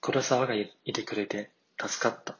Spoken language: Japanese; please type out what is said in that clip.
黒沢がいてくれて助かった。